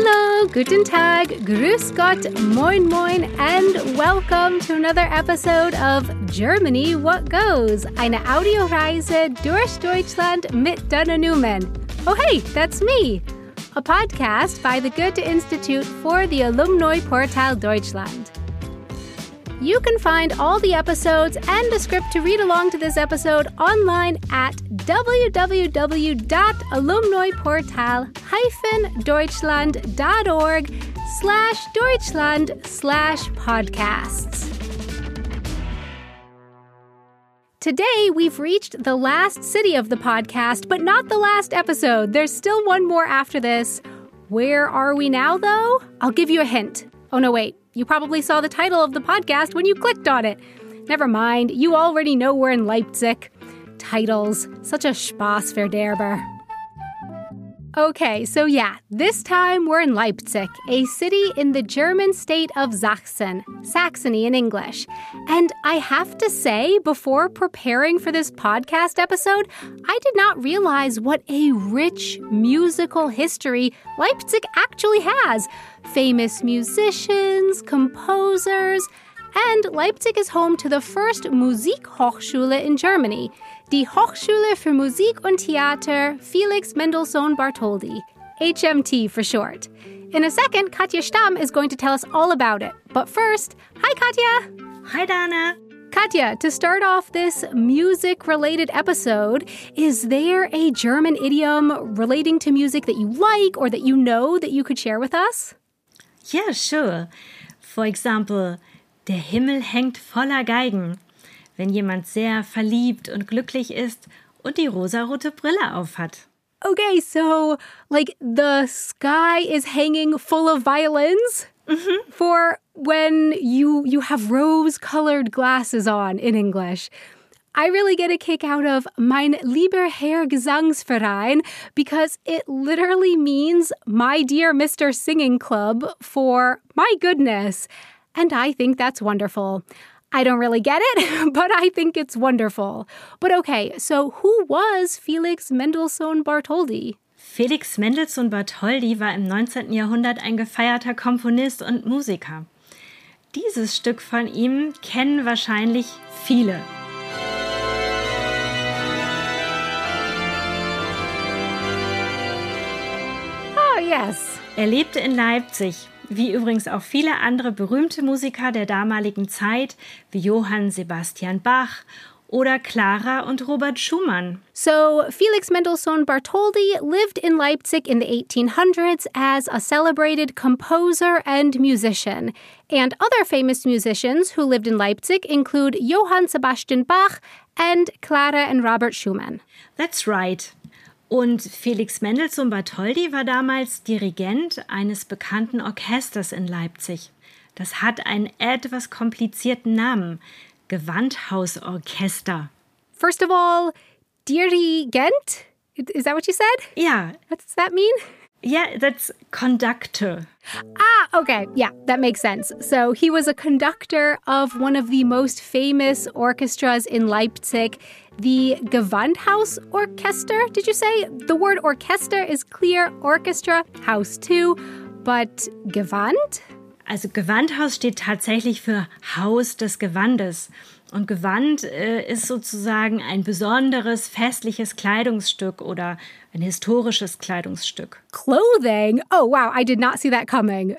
Hello, guten Tag, grüß Gott, moin moin, and welcome to another episode of Germany What Goes, eine Audioreise durch Deutschland mit Dana Newman. Oh hey, that's me, a podcast by the Goethe Institute for the Alumni Portal Deutschland. You can find all the episodes and a script to read along to this episode online at www.alumniportal-deutschland.org slash Deutschland slash podcasts. Today, we've reached the last city of the podcast, but not the last episode. There's still one more after this. Where are we now, though? I'll give you a hint. Oh, no, wait. You probably saw the title of the podcast when you clicked on it. Never mind, you already know we're in Leipzig. Titles, such a Spaß für verderber. Okay, so yeah, this time we're in Leipzig, a city in the German state of Sachsen, Saxony in English. And I have to say, before preparing for this podcast episode, I did not realize what a rich musical history Leipzig actually has. Famous musicians, composers, and Leipzig is home to the first Musikhochschule in Germany, die Hochschule für Musik und Theater Felix Mendelssohn Bartholdy, HMT for short. In a second, Katja Stamm is going to tell us all about it. But first, hi Katja! Hi Dana! Katja, to start off this music related episode, is there a German idiom relating to music that you like or that you know that you could share with us? Yeah, sure. For example, der Himmel hängt voller Geigen. Wenn jemand sehr verliebt und glücklich ist und die rosarote Brille aufhat. Okay, so like the sky is hanging full of violins Mm-hmm. for when you you have rose-colored glasses on in English. I really get a kick out of mein lieber Herr Gesangsverein because it literally means my dear Mr. Singing Club for my goodness. And I think that's wonderful. I don't really get it, but I think it's wonderful. But okay, so who was Felix Mendelssohn Bartholdy? Felix Mendelssohn Bartholdy war im 19. Jahrhundert ein gefeierter Komponist und Musiker. Dieses Stück von ihm kennen wahrscheinlich viele. Oh, yes. Er lebte in Leipzig, wie übrigens auch viele andere berühmte Musiker der damaligen Zeit, wie Johann Sebastian Bach oder Clara und Robert Schumann. So, Felix Mendelssohn Bartholdy lived in Leipzig in the 1800s as a celebrated composer and musician. And other famous musicians who lived in Leipzig include Johann Sebastian Bach and Clara and Robert Schumann. That's right. Und Felix Mendelssohn Bartholdy war damals Dirigent eines bekannten Orchesters in Leipzig. Das hat einen etwas komplizierten Namen. Gewandhausorchester. First of all, dirigent? Is that what you said? Ja, What does that mean? Yeah, that's conductor. Ah, okay. Yeah, that makes sense. So he was a conductor of one of the most famous orchestras in Leipzig, the Gewandhaus Orchester. Did you say? The word orchester is clear, orchestra, house too, but Gewand? Also Gewandhaus steht tatsächlich für Haus des Gewandes. Und Gewand äh, ist sozusagen ein besonderes festliches Kleidungsstück oder ein historisches Kleidungsstück. Clothing? Oh, wow, I did not see that coming.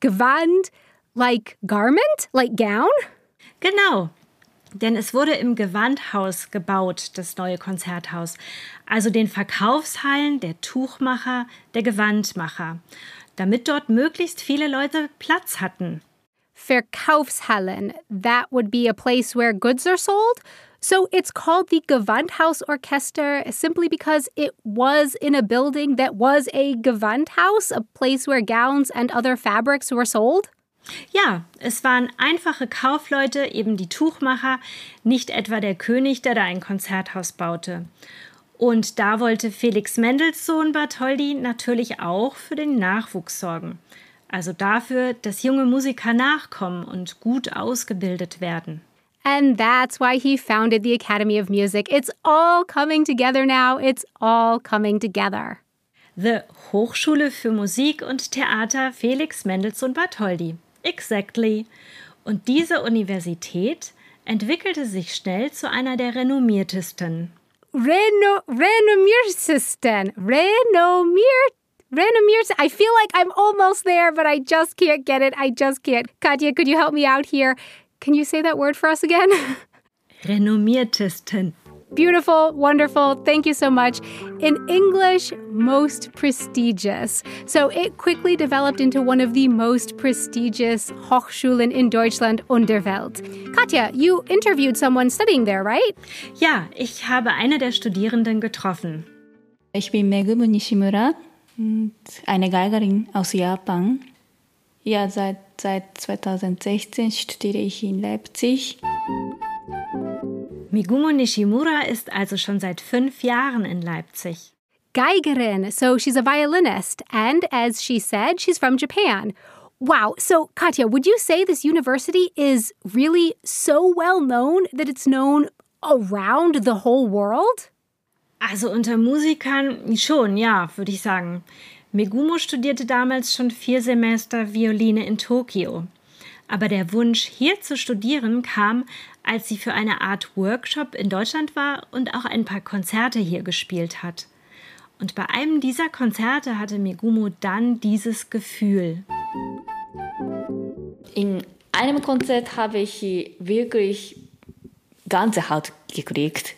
Gewand, like garment? Like gown? Genau. Denn es wurde im Gewandhaus gebaut, das neue Konzerthaus. Also den Verkaufshallen der Tuchmacher, der Gewandmacher. Damit dort möglichst viele Leute Platz hatten. Verkaufshallen. That would be a place where goods are sold. So it's called the Gewandhaus Orchester simply because it was in a building that was a Gewandhaus, a place where gowns and other fabrics were sold. Ja, es waren einfache Kaufleute, eben die Tuchmacher, nicht etwa der König, der da ein Konzerthaus baute. Und da wollte Felix Mendelssohn Bartholdy natürlich auch für den Nachwuchs sorgen. Also dafür, dass junge Musiker nachkommen und gut ausgebildet werden. And that's why he founded the Academy of Music. It's all coming together now. It's all coming together. The Hochschule für Musik und Theater Felix Mendelssohn Bartholdy. Exactly. Und diese Universität entwickelte sich schnell zu einer der renommiertesten. Reno, renommiertesten. Renommiert. Renommiert. I feel like I'm almost there, but I just can't get it. I just can't. Katja, could you help me out here? Can you say that word for us again? Renommiertesten. Beautiful, wonderful. Thank you so much. In English, most prestigious. So it quickly developed into one of the most prestigious Hochschulen in Deutschland und der Welt. Katja, you interviewed someone studying there, right? Ja, ich habe eine der Studierenden getroffen. Ich bin Megumi Nishimura, eine Geigerin aus Japan. Ja, seit, seit 2016 studiere ich in Leipzig. Migumo Nishimura ist also schon seit fünf Jahren in Leipzig. Geigerin, so she's a violinist, and as she said, she's from Japan. Wow, so Katja, would you say this university is really so well known that it's known around the whole world? Also unter Musikern schon, ja, würde ich sagen. Megumo studierte damals schon vier Semester Violine in Tokio. Aber der Wunsch, hier zu studieren, kam, als sie für eine Art Workshop in Deutschland war und auch ein paar Konzerte hier gespielt hat. Und bei einem dieser Konzerte hatte Megumo dann dieses Gefühl. In einem Konzert habe ich wirklich ganze Haut gekriegt,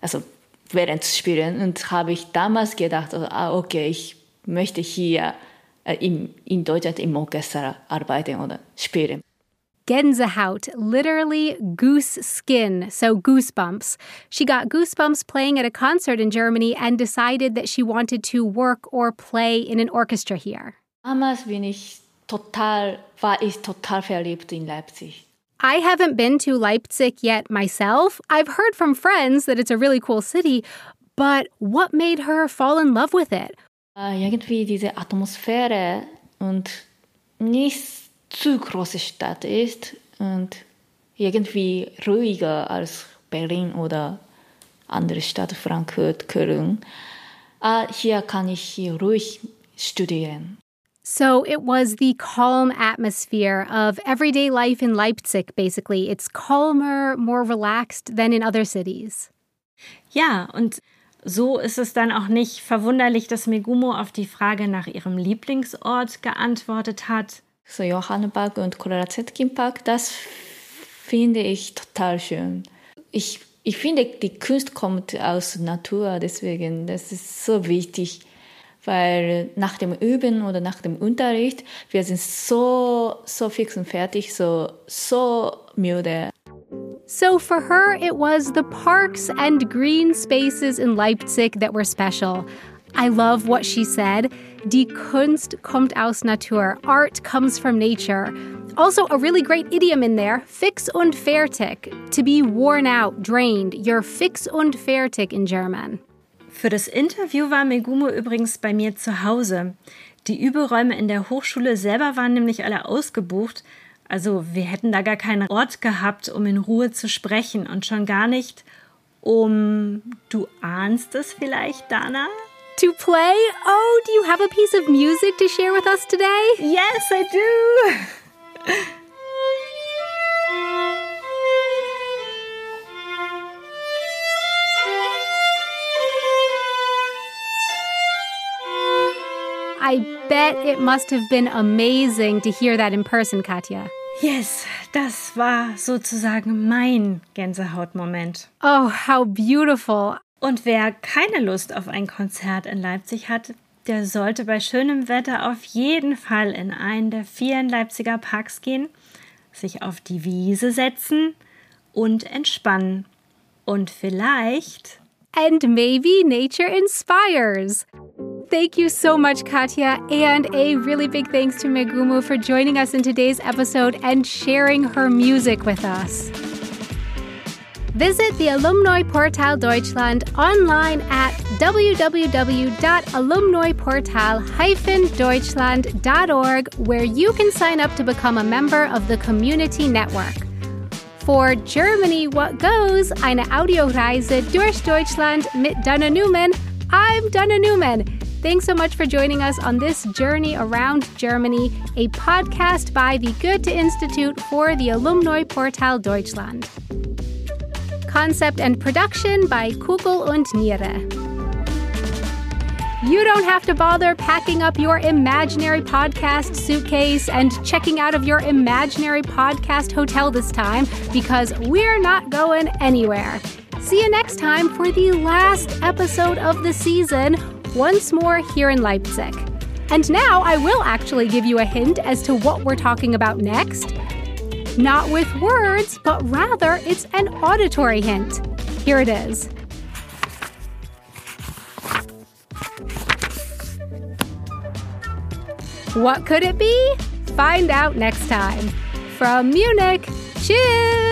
also während des Spielen und habe ich damals gedacht, ah, okay, ich möchte hier äh, in, in Deutschland im Orchester arbeiten oder spielen. Gänsehaut, literally goose skin, so goosebumps. She got goosebumps playing at a concert in Germany and decided that she wanted to work or play in an orchestra here. Damals bin ich total, war ich total verliebt in Leipzig. I haven't been to Leipzig yet myself. I've heard from friends that it's a really cool city, but what made her fall in love with it? Uh, irgendwie diese Atmosphäre und nicht zu große Stadt ist und irgendwie ruhiger als Berlin oder andere Stadt, Frankfurt, Köln. Ah, hier kann ich ruhig studieren. So it was the calm atmosphere of everyday life in Leipzig, basically. It's calmer, more relaxed than in other cities. Ja, und so ist es dann auch nicht verwunderlich, dass Megumi auf die Frage nach ihrem Lieblingsort geantwortet hat. so Johannapark und Clara Zetkin Park, das finde ich total schön. Ich, ich finde, die Kunst kommt aus Natur, deswegen, das ist so wichtig, weil nach dem Üben oder nach dem Unterricht, wir sind so, so fix und fertig, so, so müde. So for her, it was the parks and green spaces in Leipzig that were special. I love what she said. Die Kunst kommt aus Natur. Art comes from nature. Also, a really great idiom in there fix und fertig. To be worn out, drained. You're fix und fertig in German. Für das Interview war Megumo übrigens bei mir zu Hause. Die Überräume in der Hochschule selber waren nämlich alle ausgebucht. Also wir hätten da gar keinen Ort gehabt, um in Ruhe zu sprechen und schon gar nicht um, du ahnst es vielleicht, Dana? To play? Oh, do you have a piece of music to share with us today? Yes, I do. I bet it must have been amazing to hear that in person, Katja. Yes, das war sozusagen mein Gänsehautmoment. Oh, how beautiful. Und wer keine Lust auf ein Konzert in Leipzig hat, der sollte bei schönem Wetter auf jeden Fall in einen der vielen Leipziger Parks gehen, sich auf die Wiese setzen und entspannen. Und vielleicht. And maybe nature inspires. Thank you so much, Katja, and a really big thanks to Megumi for joining us in today's episode and sharing her music with us. Visit the Alumni Portal Deutschland online at www.alumniportal-deutschland.org where you can sign up to become a member of the community network. For Germany What Goes, eine Audioreise durch Deutschland mit Dana Newman, I'm Dana Newman. Thanks so much for joining us on this journey around Germany, a podcast by the Goethe Institute for the Alumni Portal Deutschland. Concept and production by Kugel und Niere. You don't have to bother packing up your imaginary podcast suitcase and checking out of your imaginary podcast hotel this time because we're not going anywhere. See you next time for the last episode of the season, once more here in Leipzig. And now I will actually give you a hint as to what we're talking about next. Not with words, but rather it's an auditory hint. Here it is. What could it be? Find out next time. From Munich, cheers!